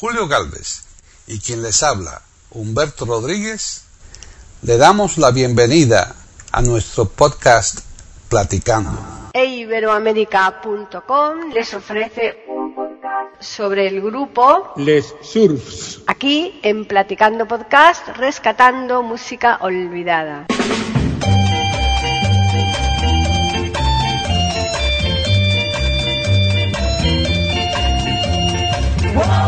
Julio Galvez y quien les habla, Humberto Rodríguez, le damos la bienvenida a nuestro podcast Platicando. E Iberoamérica.com les ofrece un podcast sobre el grupo Les Surfs. aquí en Platicando Podcast, rescatando música olvidada. Quel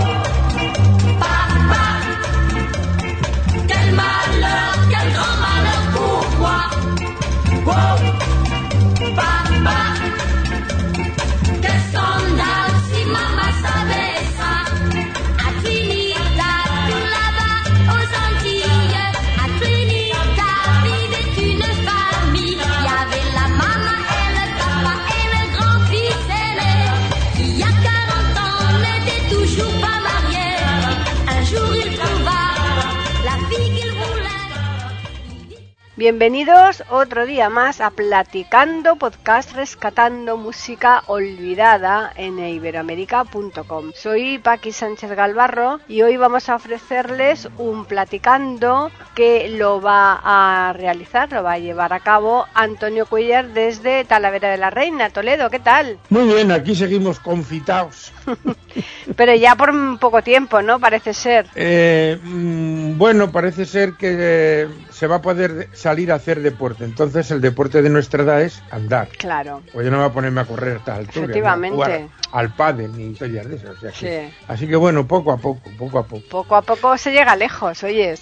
Bienvenidos otro día más a Platicando Podcast Rescatando Música Olvidada en iberoamérica.com. Soy Paqui Sánchez Galvarro y hoy vamos a ofrecerles un Platicando que lo va a realizar, lo va a llevar a cabo Antonio Cuellar desde Talavera de la Reina, Toledo. ¿Qué tal? Muy bien, aquí seguimos confitados. Pero ya por un poco tiempo, ¿no? Parece ser. Eh, mm, bueno, parece ser que eh, se va a poder salir a hacer deporte. Entonces, el deporte de nuestra edad es andar. Claro. Pues yo no voy a ponerme a correr a tal altura. Efectivamente. al pádel ni historias de esas. o sea que- Sí. Así que bueno, poco a poco, poco a poco. Poco a poco se llega lejos, oyes.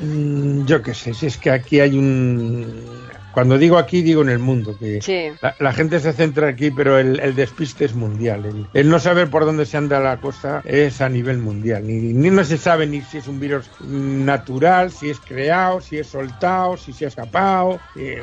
Mm, yo qué sé, si es que aquí hay un... Cuando digo aquí, digo en el mundo, que Sí. la, la gente se centra aquí, pero el, el despiste es mundial. El, el no saber por dónde se anda la cosa es a nivel mundial. Ni, ni no se sabe ni si es un virus natural, si es creado, si es soltado, si se ha escapado. eh,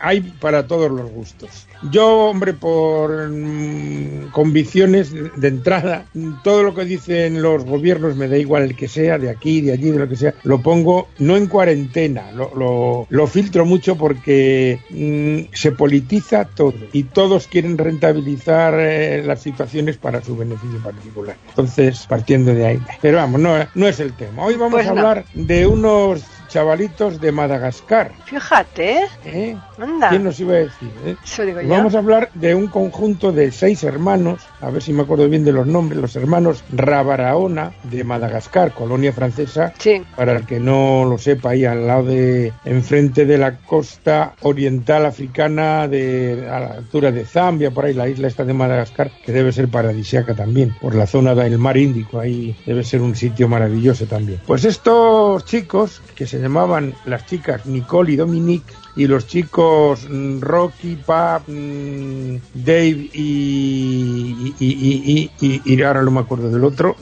hay para todos los gustos. Yo, hombre, por mm, convicciones de, entrada, todo lo que dicen los gobiernos, me da igual el que sea, de aquí, de allí, de lo que sea, lo pongo no en cuarentena, lo, lo, lo filtro mucho porque mm, se politiza todo y todos quieren rentabilizar eh, las situaciones para su beneficio particular. Entonces, partiendo de ahí. Pero vamos, no, no es el tema. Hoy vamos Pues a no. hablar de unos chavalitos de Madagascar. Fíjate, ¿eh? Anda. ¿Quién nos iba a decir? eh? Eso digo yo. Vamos a hablar de un conjunto de seis hermanos, a ver si me acuerdo bien de los nombres, los hermanos Rabaraona de Madagascar, colonia francesa, Sí, para el que no lo sepa, ahí al lado de, enfrente de la costa oriental africana, de, a la altura de Zambia, por ahí la isla esta de Madagascar, que debe ser paradisiaca también, por la zona del mar Índico, ahí debe ser un sitio maravilloso también. Pues estos chicos, que se llamaban las chicas Nicole y Dominique, y los chicos mm, Rocky, Pap, mm, Dave y, y, y, y- y- y ahora no me acuerdo del otro,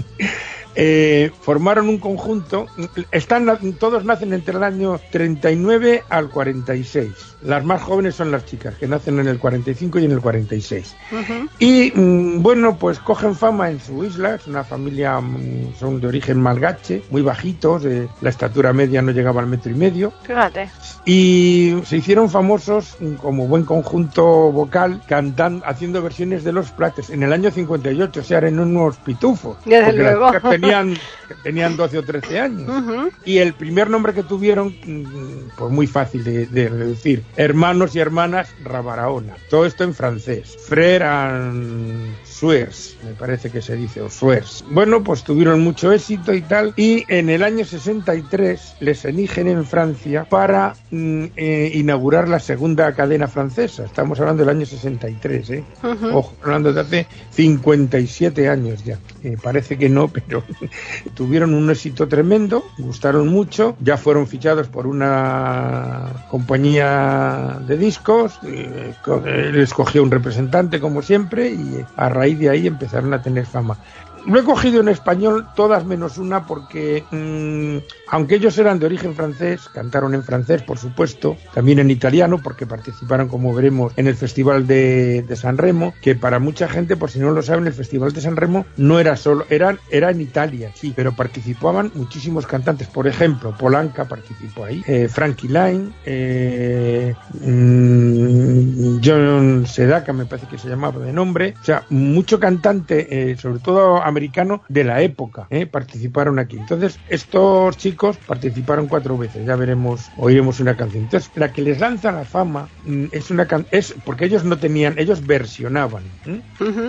eh, formaron un conjunto. Están, todos nacen entre el año 39 al 46. Las más jóvenes son las chicas, que nacen en el 45 y en el 46. ujú, Y mm, bueno, pues cogen fama en su isla, es una familia, mm, son de origen malgache, muy bajitos, la estatura media no llegaba al metro y medio, fíjate. y se hicieron famosos mm, como buen conjunto vocal cantando, haciendo versiones de los plates en el año 58, o sea, eran unos pitufos, Desde las luego. Tenían, tenían 12 o 13 años. Y el primer nombre que tuvieron, mm, pues muy fácil de, de reducir, hermanos y hermanas Rabaraona. Todo esto en francés. Frère and Suers, me parece que se dice, o Suers. Bueno, pues tuvieron mucho éxito y tal, y en el año 63 les eligen en Francia para mm, eh, inaugurar la segunda cadena francesa. Estamos hablando del año 63, ¿eh? ujú. Ojo, hablando de hace 57 años ya. Eh, parece que no, pero tuvieron un éxito tremendo, gustaron mucho, ya fueron fichados por una compañía de discos, eh, co- él escogió un representante como siempre y a raíz de ahí empezaron a tener fama. Lo he cogido en español todas menos una porque, mm, aunque ellos eran de origen francés, cantaron en francés, por supuesto, también en italiano, porque participaron, como veremos, en el Festival de, de San Remo, que para mucha gente, por si no lo saben, el Festival de San Remo no era solo, era, era en Italia, sí, pero participaban muchísimos cantantes. Por ejemplo, Polanca participó ahí, eh, Frankie Lyne, eh, mm, John Sedaka, me parece que se llamaba de nombre, o sea, mucho cantante, eh, sobre todo americano de la época. ¿eh? Participaron aquí. Entonces, estos chicos participaron cuatro veces. Ya veremos, oiremos una canción. Entonces, la que les lanza la fama mm, es una can es porque ellos no tenían, ellos versionaban, ¿eh?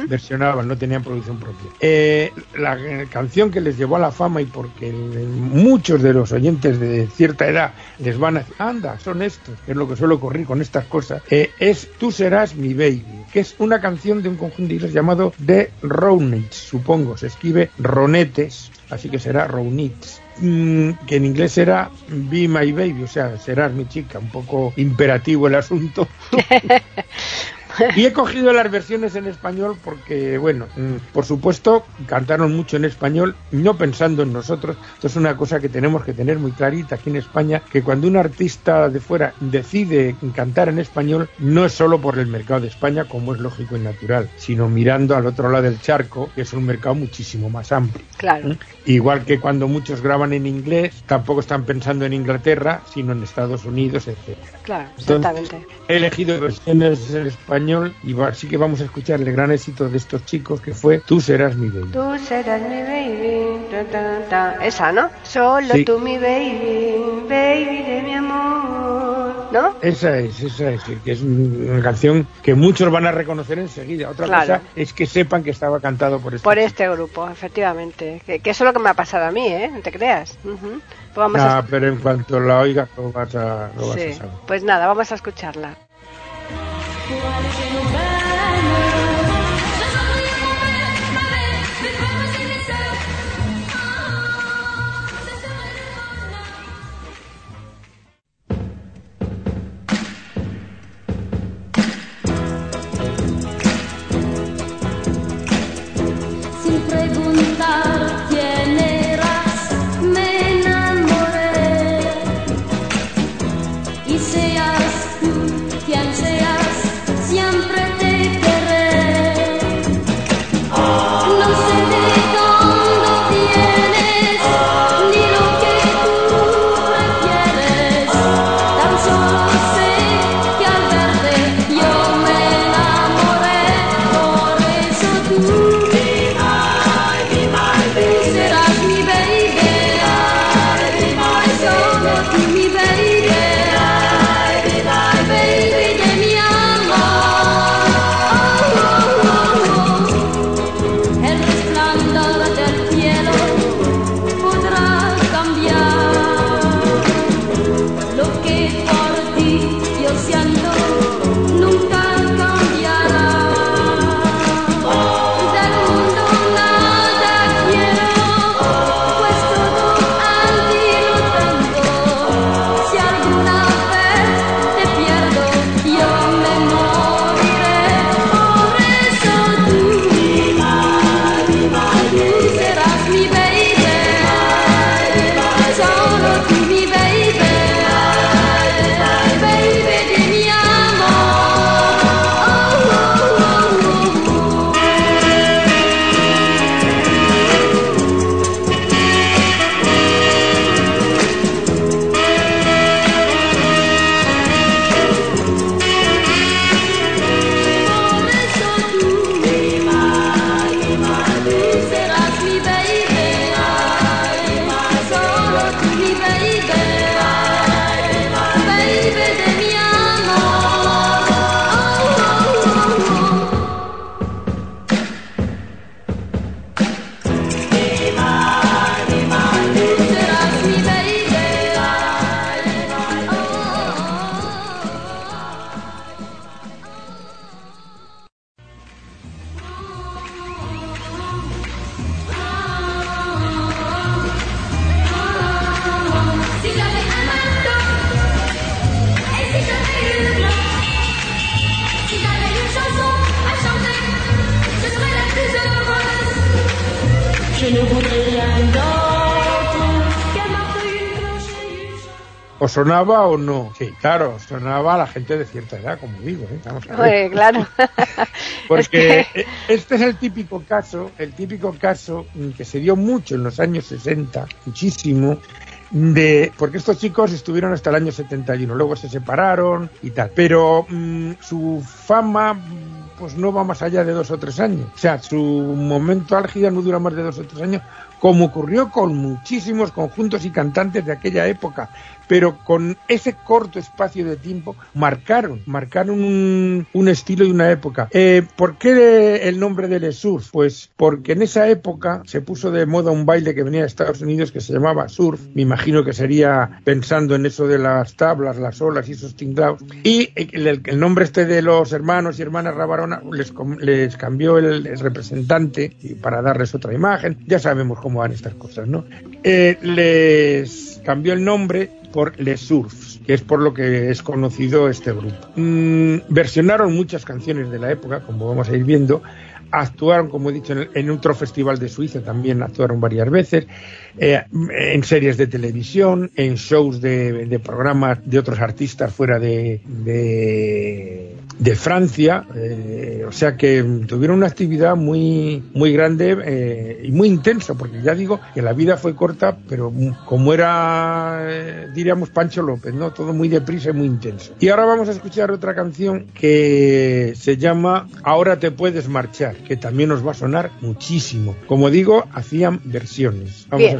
Versionaban, no tenían producción propia. Eh, la canción que les llevó a la fama y porque el- muchos de los oyentes de cierta edad les van a decir, anda, son estos, que es lo que suele ocurrir con estas cosas, eh, es Tú serás mi baby, que es una canción de un conjunto de inglés llamado The Ronettes, supongo, se escribe Ronetes, así que será Ronettes. Mm, que en inglés era Be My Baby, o sea, serás mi chica, un poco imperativo el asunto. Y he cogido las versiones en español porque, bueno, mm, por supuesto, cantaron mucho en español, no pensando en nosotros. Esto es una cosa que tenemos que tener muy clarita aquí en España, que cuando un artista de fuera decide cantar en español, no es solo por el mercado de España, como es lógico y natural, sino mirando al otro lado del charco, que es un mercado muchísimo más amplio. Claro. ¿Mm? Igual que cuando muchos graban en inglés, tampoco están pensando en Inglaterra, sino en Estados Unidos, etc. Claro, Entonces, exactamente. He elegido versiones en español y así que vamos a escuchar el gran éxito de estos chicos que fue Tú serás mi baby. Tú serás mi baby. ta, ta, ta. Esa, ¿no? Solo Sí. tú mi baby, baby de mi amor. ¿No? Esa es, esa es, que es una canción que muchos van a reconocer enseguida. Otra Claro. cosa es que sepan que estaba cantado por este Por chico. este grupo, efectivamente. Que, que eso es lo que me ha pasado a mí, ¿eh? No te creas. Pues vamos a Ah, pero en cuanto la oigas lo vas a, lo vas a saber. pues nada, vamos a escucharla. Sin sonaba o no? Sí, claro, sonaba a la gente de cierta edad, como digo. ¿eh? Vamos a ver. Oye, claro. Porque Es que- eh, este es el típico caso, el típico caso mm, que se dio mucho en los años 60, muchísimo, de porque estos chicos estuvieron hasta el año 71, luego se separaron y tal. Pero mm, su fama mm, pues no va más allá de dos o tres años. O sea, su momento álgida no dura más de dos o tres años, como ocurrió con muchísimos conjuntos y cantantes de aquella época, pero con ese corto espacio de tiempo marcaron, marcaron un, un estilo y una época. Eh, ¿Por qué el nombre del surf? Pues porque en esa época se puso de moda un baile que venía de Estados Unidos que se llamaba surf, me imagino que sería pensando en eso de las tablas, las olas y esos tinglados, y el, el nombre este de los hermanos y hermanas Rabarona les, les cambió el, el representante y para darles otra imagen, ya sabemos cómo van estas cosas, ¿no? Eh, les cambió el nombre por Les Surfs, que es por lo que es conocido este grupo. Mm, versionaron muchas canciones de la época, como vamos a ir viendo, actuaron, como he dicho, en, otro festival de Suiza también actuaron varias veces, eh, en series de televisión, en shows de, de programas de otros artistas fuera de, de, de Francia, eh, o sea que tuvieron una actividad muy, muy grande eh, y muy intensa, porque ya digo que la vida fue corta, pero como era, eh, diríamos, Pancho López, ¿no? Todo muy deprisa y muy intenso. Y ahora vamos a escuchar otra canción que se llama Ahora te puedes marchar, que también nos va a sonar muchísimo. Como digo, hacían versiones. Vamos Bien. a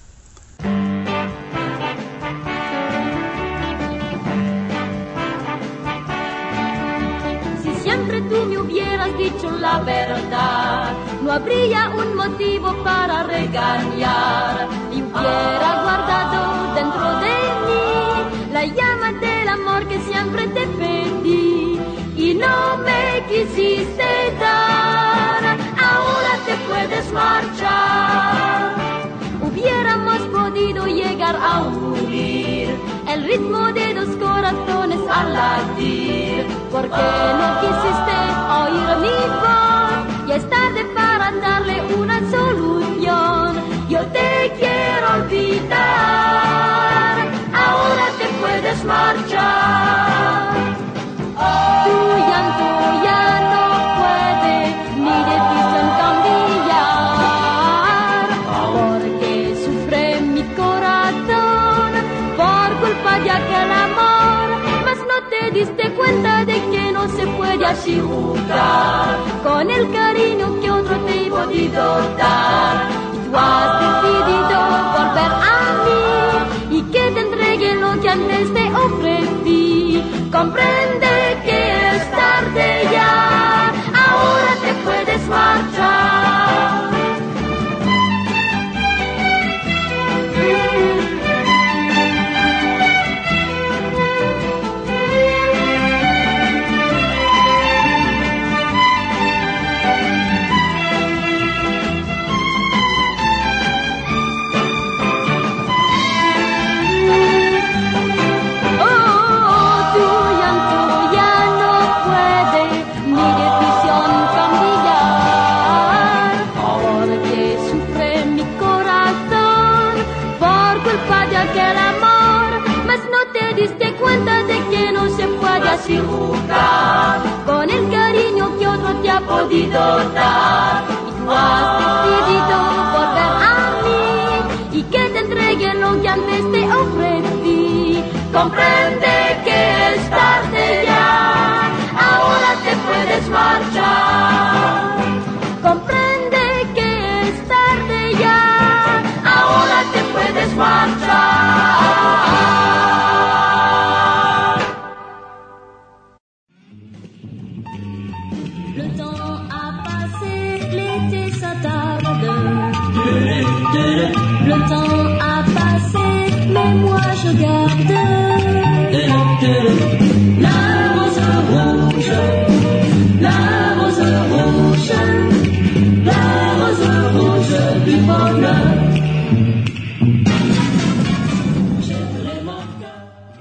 no habría un motivo para regañar. Y hubiera guardado dentro de mí la llama del amor que siempre te pedí y no me quisiste dar. Ahora te puedes marchar. Hubiéramos podido llegar a unir el ritmo de dos corazones al latir. Porque no quisiste oír mi voz? Puede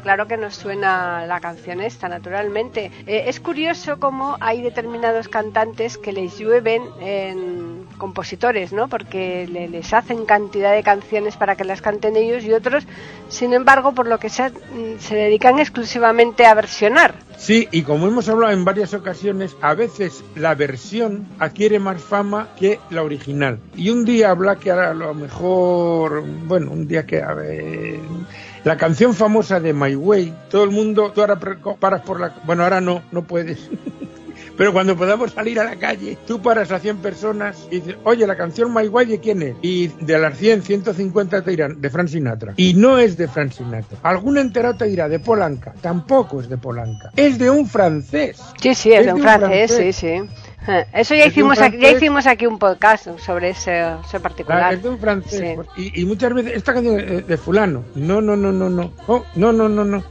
Claro que nos suena la canción esta, naturalmente. Eh, es curioso cómo hay determinados cantantes que les llueven en compositores, ¿no? Porque le- les hacen cantidad de canciones para que las canten ellos y otros, sin embargo, por lo que sea, mm, se dedican exclusivamente a versionar. Sí, y como hemos hablado en varias ocasiones, a veces la versión adquiere más fama que la original. Y un día habla que a lo mejor, bueno, un día que, a ver, la canción famosa de My Way, todo el mundo, tú ahora paras por la, bueno, ahora no, no puedes. Pero cuando podamos salir a la calle, tú paras a 100 personas y dices, oye, la canción My Way, ¿de quién es? Y de las 100, 150 te dirán, de Frank Sinatra. Y no es de Frank Sinatra. Algún entero te dirá, de Polanca. Tampoco es de Polanca. Es de un francés. Sí, sí, es, Es de un de un francés, francés. sí, sí. Eso ya de hicimos, aquí, ya hicimos aquí un podcast sobre ese, ese particular. Ah, es de un francés. Sí. Y, y muchas veces, esta canción es de fulano. No, no, no, no, no. Oh, no, no, no, no.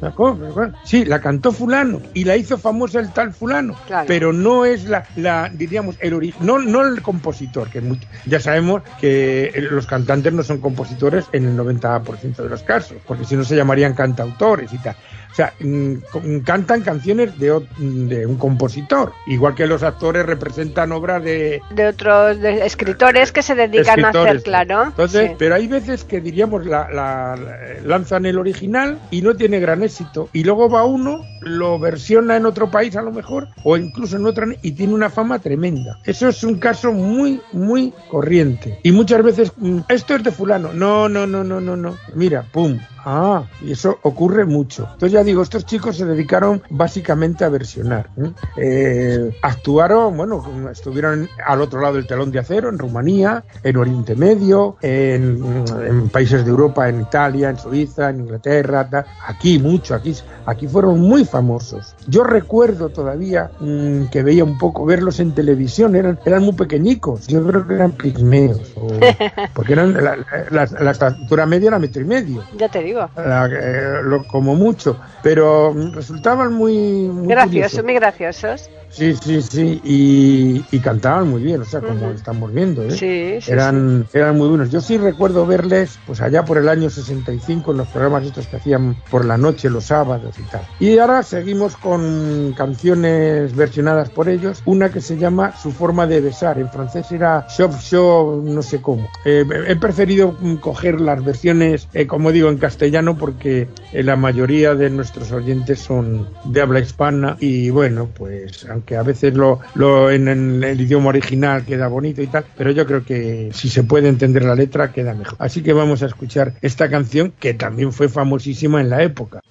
Sí, la cantó fulano y la hizo famosa el tal fulano. Claro. Pero no es la, la diríamos, el origen. No, no el compositor, que ya sabemos que los cantantes no son compositores en el 90% de los casos, porque si no se llamarían cantautores y tal. O sea, mm, cantan canciones de, de un compositor, igual que los actores representan obras de, De otros de escritores que se dedican a hacer, claro. Entonces, sí. pero hay veces que diríamos la, la- la- lanzan el original y no tiene gran éxito y luego va uno, lo versiona en otro país a lo mejor o incluso en otra y tiene una fama tremenda. Eso es un caso muy muy corriente y muchas veces mm, esto es de fulano. No, no, no, no, no, no. Mira, pum. Ah, y eso ocurre mucho. Entonces ya digo, estos chicos se dedicaron básicamente a versionar. ¿eh? Eh, actuaron, bueno, estuvieron al otro lado del telón de acero, en Rumanía, en Oriente Medio, en, en países de Europa, en Italia, en Suiza, en Inglaterra, ta- aquí mucho, aquí, aquí fueron muy famosos. Yo recuerdo todavía mm, que veía un poco verlos en televisión, eran, eran muy pequeñicos, yo creo que eran pigmeos, o- porque eran la, la- la estatura media era metro y medio Ya te digo. la- eh, lo- como mucho, pero resultaban muy, muy Graciosos, curiosos. muy graciosos. Sí, sí, sí, y, y cantaban muy bien, o sea, como Ujú. estamos viendo, ¿eh? Sí, sí, eran, eran muy buenos. Yo sí recuerdo verles, pues allá por el año 65, en los programas estos que hacían por la noche, los sábados y tal. Y ahora seguimos con canciones versionadas por ellos, una que se llama Su forma de besar, en francés era Shop Show, no sé cómo. Eh, he preferido coger las versiones, eh, como digo, en castellano, porque eh, la mayoría de nuestros oyentes son de habla hispana y bueno, pues aunque a veces lo, lo en, en el idioma original queda bonito y tal, pero yo creo que si se puede entender la letra queda mejor. Así que vamos a escuchar esta canción que también fue famosísima en la época.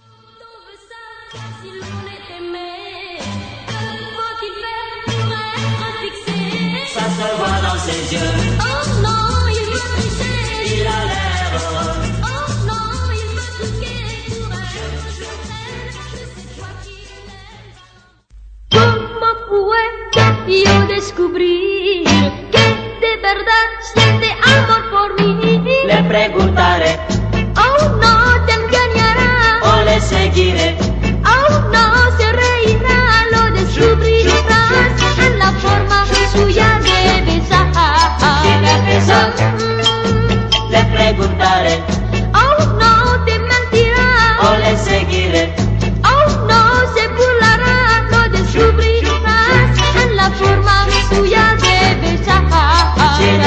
Descubrir que de verdad siente amor por mí? Le preguntaré Oh no, te engañará. o le seguiré. Oh no, se reirá, lo descubrirás en la forma suya de besar. Si me besa. Mm, Le preguntaré Oh no, te mentirá. o le seguiré.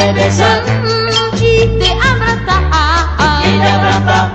Besa. Mm, y te abrazar. Y te abraza.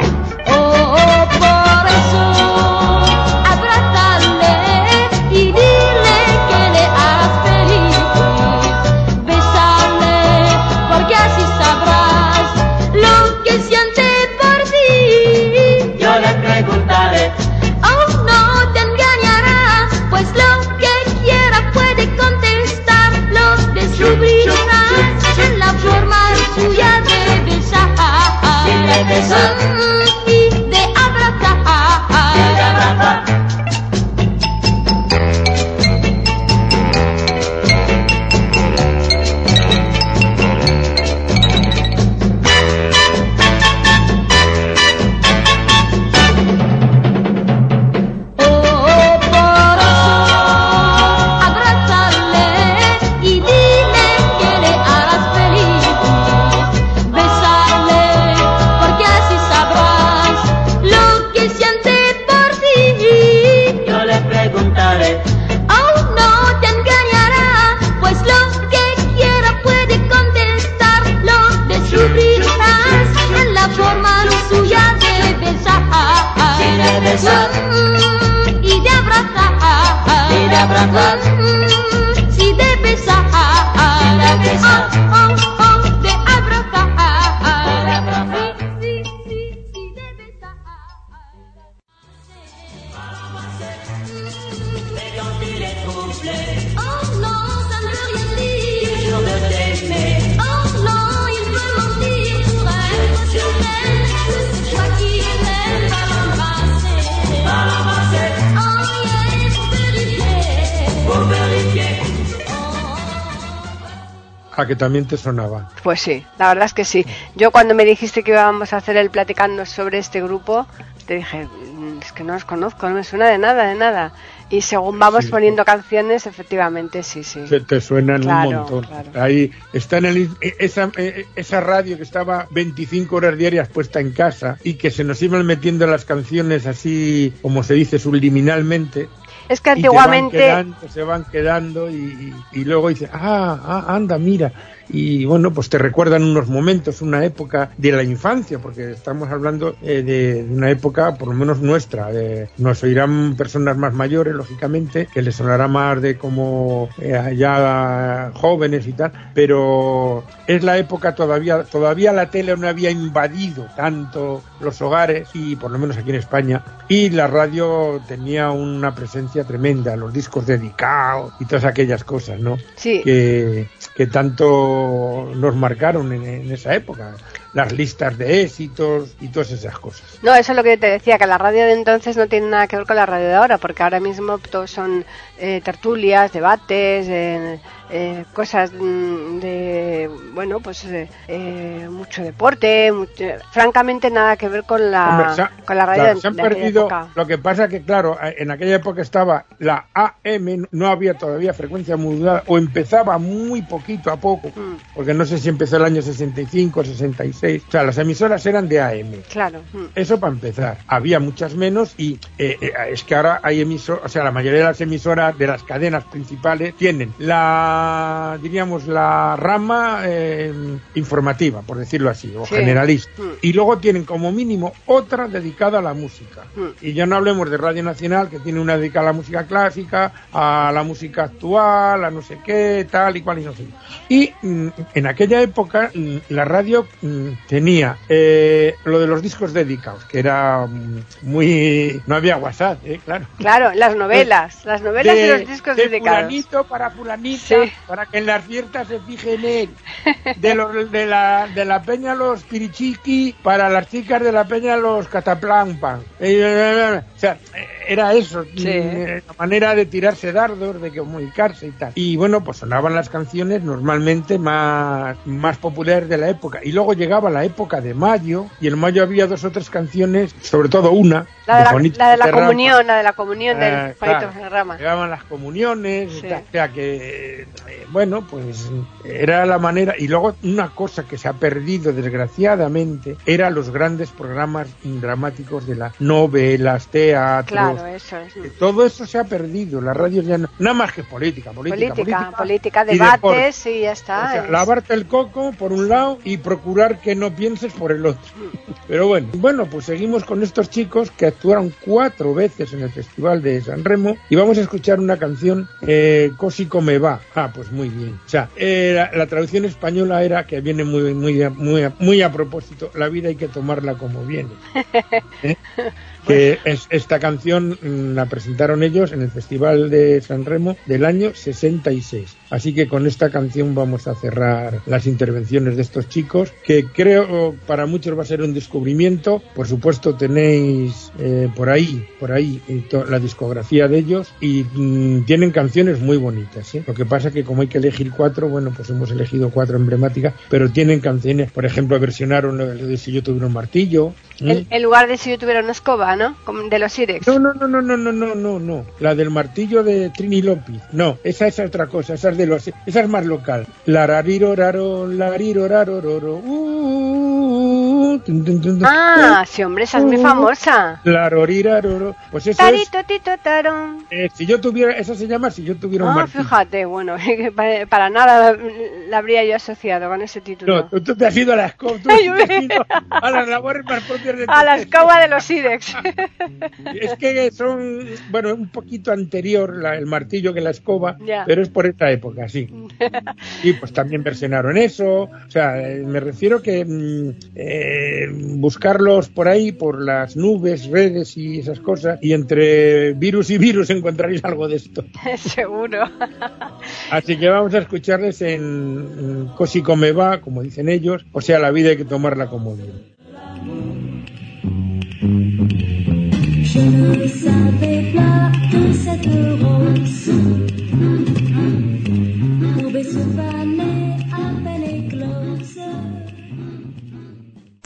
Oh non, ça ne veut rien dire. Oh non, il veut mentir pour être sur elle. C'est toi qui m'aimes, va l'embrasser. Oh yeah, pour vérifier. A que también te sonaba. Pues sí, la verdad es que sí. Yo cuando me dijiste que íbamos a hacer el platicando sobre este grupo, te dije, "Mm, es que no los conozco, no me suena de nada, de nada. Y según vamos Sí. poniendo canciones, efectivamente, sí, sí. Se te suenan Claro, un montón. claro. Ahí está en el, e- esa, e- esa radio que estaba 25 horas diarias puesta en casa y que se nos iban metiendo las canciones así, como se dice, subliminalmente. Es que y te van antiguamente, quedando, se van quedando y, y- y luego dices, ah, ah, anda, mira. Y bueno, pues te recuerdan unos momentos, una época de la infancia, porque estamos hablando eh, de, de una época, por lo menos nuestra. de- nos oirán personas más mayores, lógicamente, que les sonará más de como eh, ya jóvenes y tal, pero es la época todavía, todavía la tele no había invadido tanto los hogares, y por lo menos aquí en España, y la radio tenía una presencia tremenda, los discos dedicados y todas aquellas cosas, ¿no? sí, que, que tanto nos marcaron en, en esa época, las listas de éxitos y todas esas cosas. No, eso es lo que te decía, que la radio de entonces no tiene nada que ver con la radio de ahora, porque ahora mismo todos son eh, tertulias, debates, eh, eh, cosas mm, de, bueno, pues eh, eh, mucho deporte, mucho- francamente nada que ver con la, Hombre, se ha- con la radio claro, de, se han de perdido, época. lo que pasa que claro, en aquella época estaba la AM, no había todavía frecuencia modulada, o empezaba muy poquito a poco, Mm. porque no sé si empezó el año 65, 66, o sea, las emisoras eran de AM. Claro. mm. Eso para empezar. Había muchas menos y es que ahora hay emisoras, o sea, la mayoría de las emisoras de las cadenas principales tienen la, diríamos, la rama eh, informativa, por decirlo así, o Sí. generalista. Mm. Y luego tienen como mínimo otra dedicada a la música. Mm. Y ya no hablemos de Radio Nacional, que tiene una dedicada a la música clásica, a la música actual, a no sé qué, tal y cual y no sé. Y mm, en aquella época mm, la radio mm, tenía eh, lo de los discos dedicados, que era mm, muy... no había WhatsApp, ¿eh? claro. Claro, las novelas, las novelas y los discos de fulanito para fulanita, Sí. para que en las fiestas se fije en él. De, los, de, la, de la peña los pirichiqui, para las chicas de la peña los cataplampan. Eh, O sea, era eso, Sí. mm, la manera de tirarse dardos, de comunicarse y tal. Y bueno, pues sonaban las canciones normalmente más, más populares de la época. Y luego llegaba la época de mayo, y en mayo había dos o tres canciones, sobre todo una, La de la, Juanito la de la comunión, la de la comunión del Eh, Juanito claro. Llegaban las comuniones, Sí. y tal. o sea que, eh, bueno, pues era la manera. Y luego una cosa que se ha perdido desgraciadamente era los grandes programas dramáticos de las novelas, teatros. Claro, eso es. Todo eso se ha perdido. La radio ya no, nada más que política, política, debates y ya está. O sea, es- lavarte el coco por un lado y procurar que no pienses por el otro. Pero bueno, bueno, pues seguimos con estos chicos que actuaron cuatro veces en el Festival de San Remo y vamos a escuchar una canción, eh, Cosi come va. Ah, pues muy bien. O sea, eh, la, la traducción española era que viene muy, muy, muy a propósito, la vida hay que tomarla como viene. ¿Eh? que es, esta canción la presentaron ellos en el Festival de San Remo del año 66. Así que con esta canción vamos a cerrar las intervenciones de estos chicos, que creo para muchos va a ser un descubrimiento. Por supuesto tenéis eh, por ahí, por ahí eh, la discografía de ellos y mm, tienen canciones muy bonitas. ¿eh? Lo que pasa que como hay que elegir cuatro, bueno, pues hemos elegido cuatro emblemáticas, pero tienen canciones, por ejemplo, versionaron lo de, Si yo tuviera un martillo. ¿eh? En, en lugar de si yo tuviera una escoba, ¿no? De los Irex. No, no, no, no, no, no, no, no, no. La del martillo de Trini López. No, esa es otra cosa, esa es de los, esa es más local. La rariro raro, lariro raro, roro, uh, tun, tun, tun, tun, Ah, sí, hombre, esa es muy Uh. famosa. roro. Pues eso es, Tarito, tito, tarón. eh, si yo tuviera, esa se llama si yo tuviera un Ah, martillo. fíjate, bueno, para nada la habría yo asociado con ese título. No, tú, tú te has ido a la escoba, tú has ido a las labores más propias de A la escoba de los IDEX. Es que son, bueno, un poquito anterior la- el martillo que la escoba, Ya. pero es por esta época, sí. Y pues también versionaron eso. O sea, eh, me refiero que mm, eh, buscarlos por ahí, por las nubes, redes y esas cosas, y entre virus y virus encontraréis algo de esto. Seguro. Así que vamos a escucharles en mm, Cosi come va, como dicen ellos, o sea, la vida hay que tomarla como viene. Je ne savais pas que cette rose pouvait se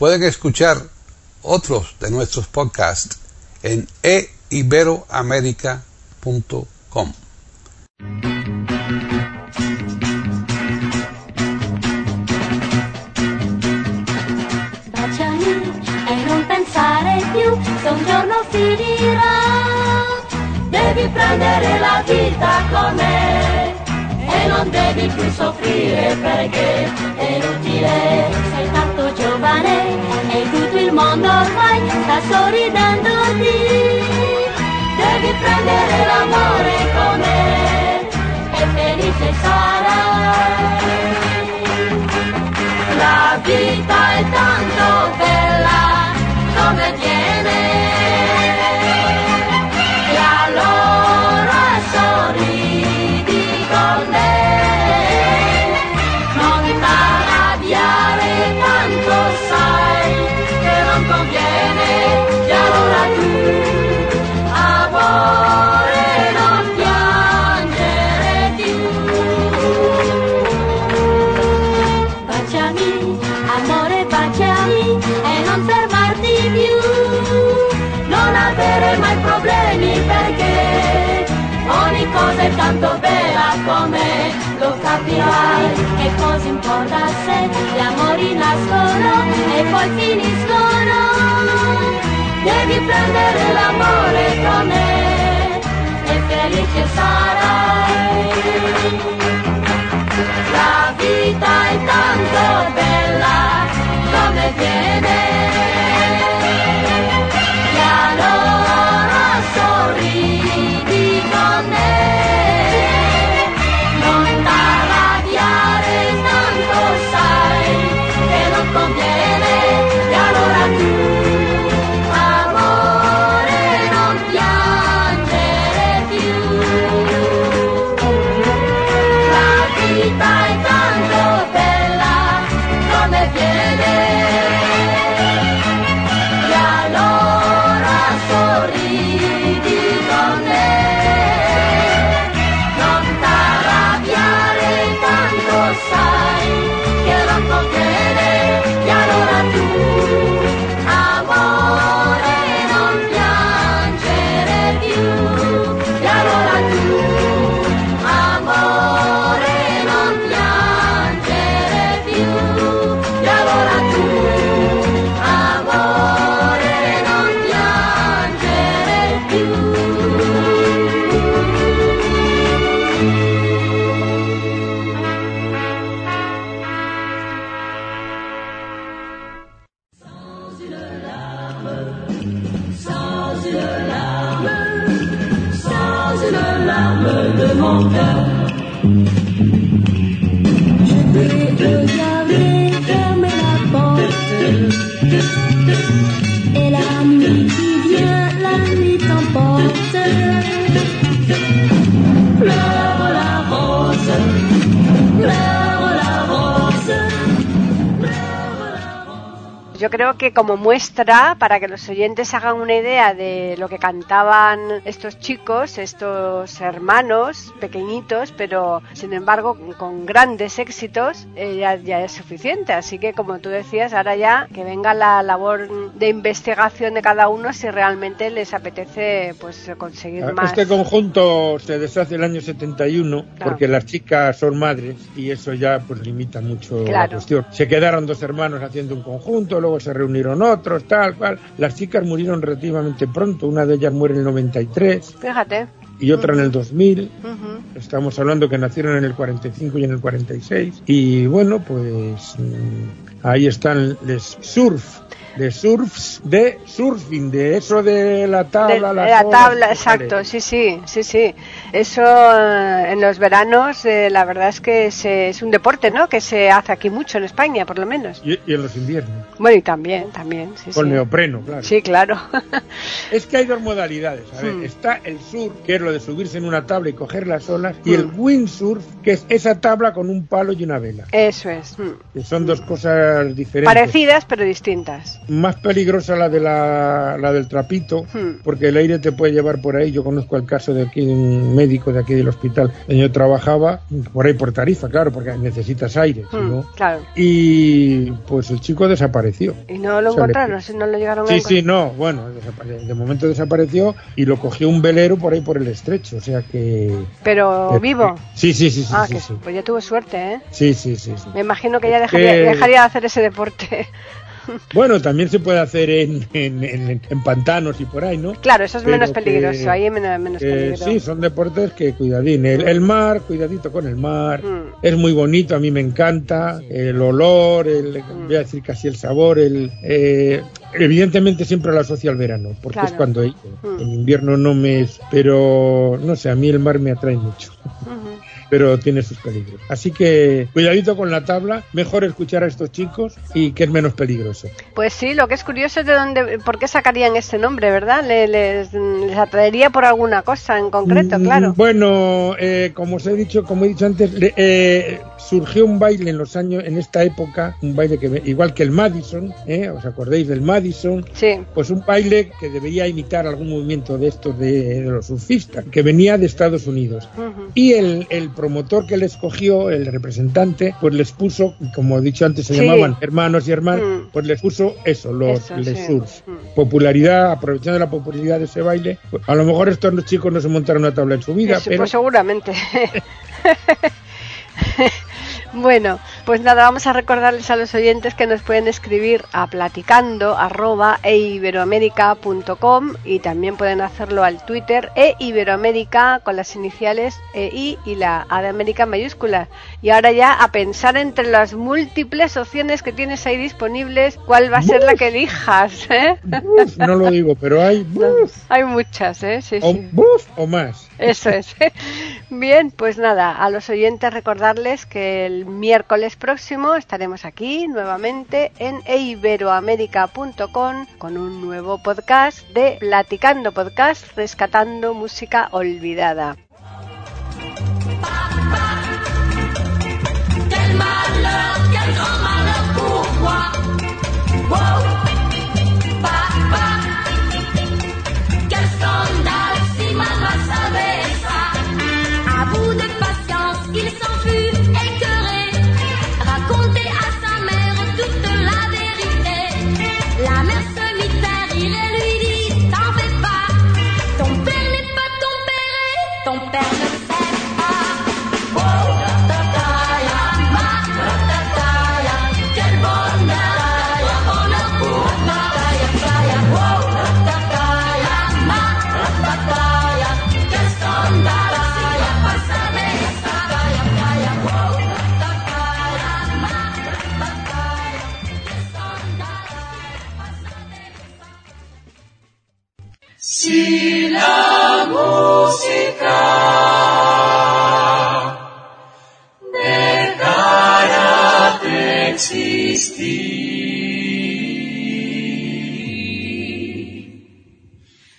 Pueden escuchar otros de nuestros podcasts en eiberoamerica.com. Se un giorno finirà. Devi prendere la vita com'è e non devi più soffrire perché è inutile. Giovane e tutto il mondo ormai sta sorridendoti. Devi prendere l'amore com'è e felice sarai. La vita è tanto bella cosa importa se gli amori nascono e poi finiscono? Devi prendere l'amore con me e felice sarai. La vita è tanto bella Yo creo que como muestra, para que los oyentes hagan una idea de lo que cantaban estos chicos, estos hermanos pequeñitos, pero sin embargo con grandes éxitos, eh, ya, ya es suficiente. Así que como tú decías, ahora ya que venga la labor de investigación de cada uno si realmente les apetece pues conseguir más. Este conjunto se deshace el año 71 Claro. porque las chicas son madres y eso ya pues limita mucho la cuestión. Se quedaron dos hermanos haciendo un conjunto, luego se reunieron otros, tal cual. Las chicas murieron relativamente pronto, una de ellas muere en el 93 Fíjate. y otra en el 2000. Ujú. Estamos hablando que nacieron en el 45 y en el 46. Y bueno, pues mm, ahí están les surf, de surfs, de surfing, de eso de la De, tabla, de la tabla, exacto, sí, sí, sí, sí. Eso eh, en los veranos, eh, la verdad es que se- es un deporte, ¿no? Que se hace aquí mucho en España, por lo menos. Y, y en los inviernos, Bueno, y también, también, sí, con sí. neopreno, claro. Sí, claro. Es que hay dos modalidades. A ver, Hmm. está el surf, que es lo de subirse en una tabla y coger las olas, y Hmm. el windsurf, que es esa tabla con un palo y una vela. Eso es. mm. Que son dos cosas diferentes. Parecidas, pero distintas. Más peligrosa la de la, la del trapito, Hmm. porque el aire te puede llevar por ahí. Yo conozco el caso de aquí de un médico de aquí del hospital donde yo trabajaba, por ahí por Tarifa, claro, porque necesitas aire, Mm, no. Claro. Y pues el chico desapareció. Y no lo O sea, le- encontraron, si no lo llegaron a Sí, sí, no, bueno, de momento desapareció y lo cogió un velero por ahí por el estrecho, o sea que... Pero que- vivo. Sí, sí, sí, sí, Ah, sí, que sí. pues ya tuvo suerte, ¿eh? Sí, sí, sí, sí. Me imagino que ya dejaría, dejaría de hacer ese deporte. Bueno, también se puede hacer en, en, en- en pantanos y por ahí, ¿no? claro, eso es Pero menos que- peligroso, ahí es menos, menos que peligro. sí, son deportes que cuidadín. El, el mar, cuidadito con el mar. Mm. Es muy bonito, a mí me encanta. El olor, el, voy a decir casi el sabor. El, eh, evidentemente siempre lo asocio al verano, porque Claro. es cuando ido. Mm. En invierno no me es. Pero no sé, a mí el mar me atrae mucho. Pero tiene sus peligros. Así que cuidadito con la tabla. Mejor escuchar a estos chicos y que es menos peligroso. Pues sí, lo que es curioso es de dónde, por qué sacarían este nombre, ¿verdad? Le- les, les atraería por alguna cosa en concreto, Mm, claro. Bueno, eh, como os he dicho, como he dicho antes, le- eh, surgió un baile en los años, en esta época, un baile que igual que el Madison, ¿eh? ¿os acordáis del Madison? Sí, Pues un baile que debería imitar algún movimiento de estos de, de los surfistas, que venía de Estados Unidos. Y el, el promotor que les cogió, el representante, pues les puso, como he dicho antes, se Sí. llamaban hermanos y hermanas, Mm. pues les puso eso, los Eso, les sí. surf. Mm. Popularidad, aprovechando la popularidad de ese baile, pues, a lo mejor estos chicos no se montaron una tabla en su vida, Eso, pero Pues seguramente. Bueno, pues nada, vamos a recordarles a los oyentes que nos pueden escribir a platicando arroba eiberoamerica.com y también pueden hacerlo al Twitter e Iberoamérica con las iniciales EI y la A de América mayúscula. Y ahora ya a pensar entre las múltiples opciones que tienes ahí disponibles, cuál va a ser la que elijas. ¿eh? No lo digo, pero hay buf, Hay muchas, ¿eh? Sí, o, sí. buf o más. Eso es. Bien, pues nada, a los oyentes recordarles que el miércoles próximo estaremos aquí nuevamente en eiberoamerica.com con un nuevo podcast de Platicando Podcast, rescatando música olvidada.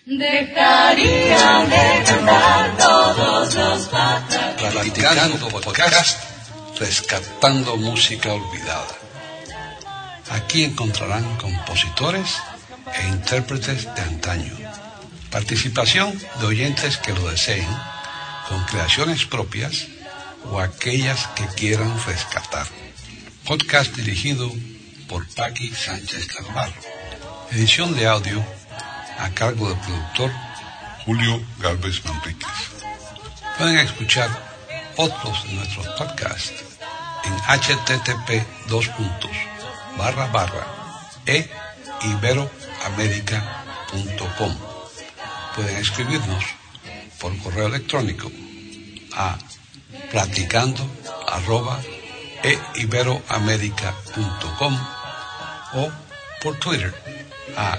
Dejarían de cantar todos los patas. Platicando podcast, rescatando música olvidada. Aquí encontrarán compositores e intérpretes de antaño. Participación de oyentes que lo deseen, con creaciones propias o aquellas que quieran rescatar. Podcast dirigido por Paqui Sánchez Carvalho. Edición de audio a cargo del productor Julio Galvez Manríquez. Pueden escuchar otros de nuestros podcasts en http dos e. Pueden escribirnos por correo electrónico a platicando arroba eiberoamerica.com o por Twitter a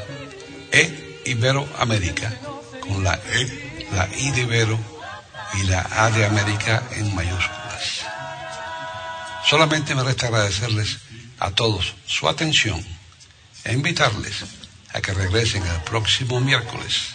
eiberoamerica con la E, la I de Ibero y la A de América en mayúsculas. Solamente me resta agradecerles a todos su atención e invitarles a que regresen el próximo miércoles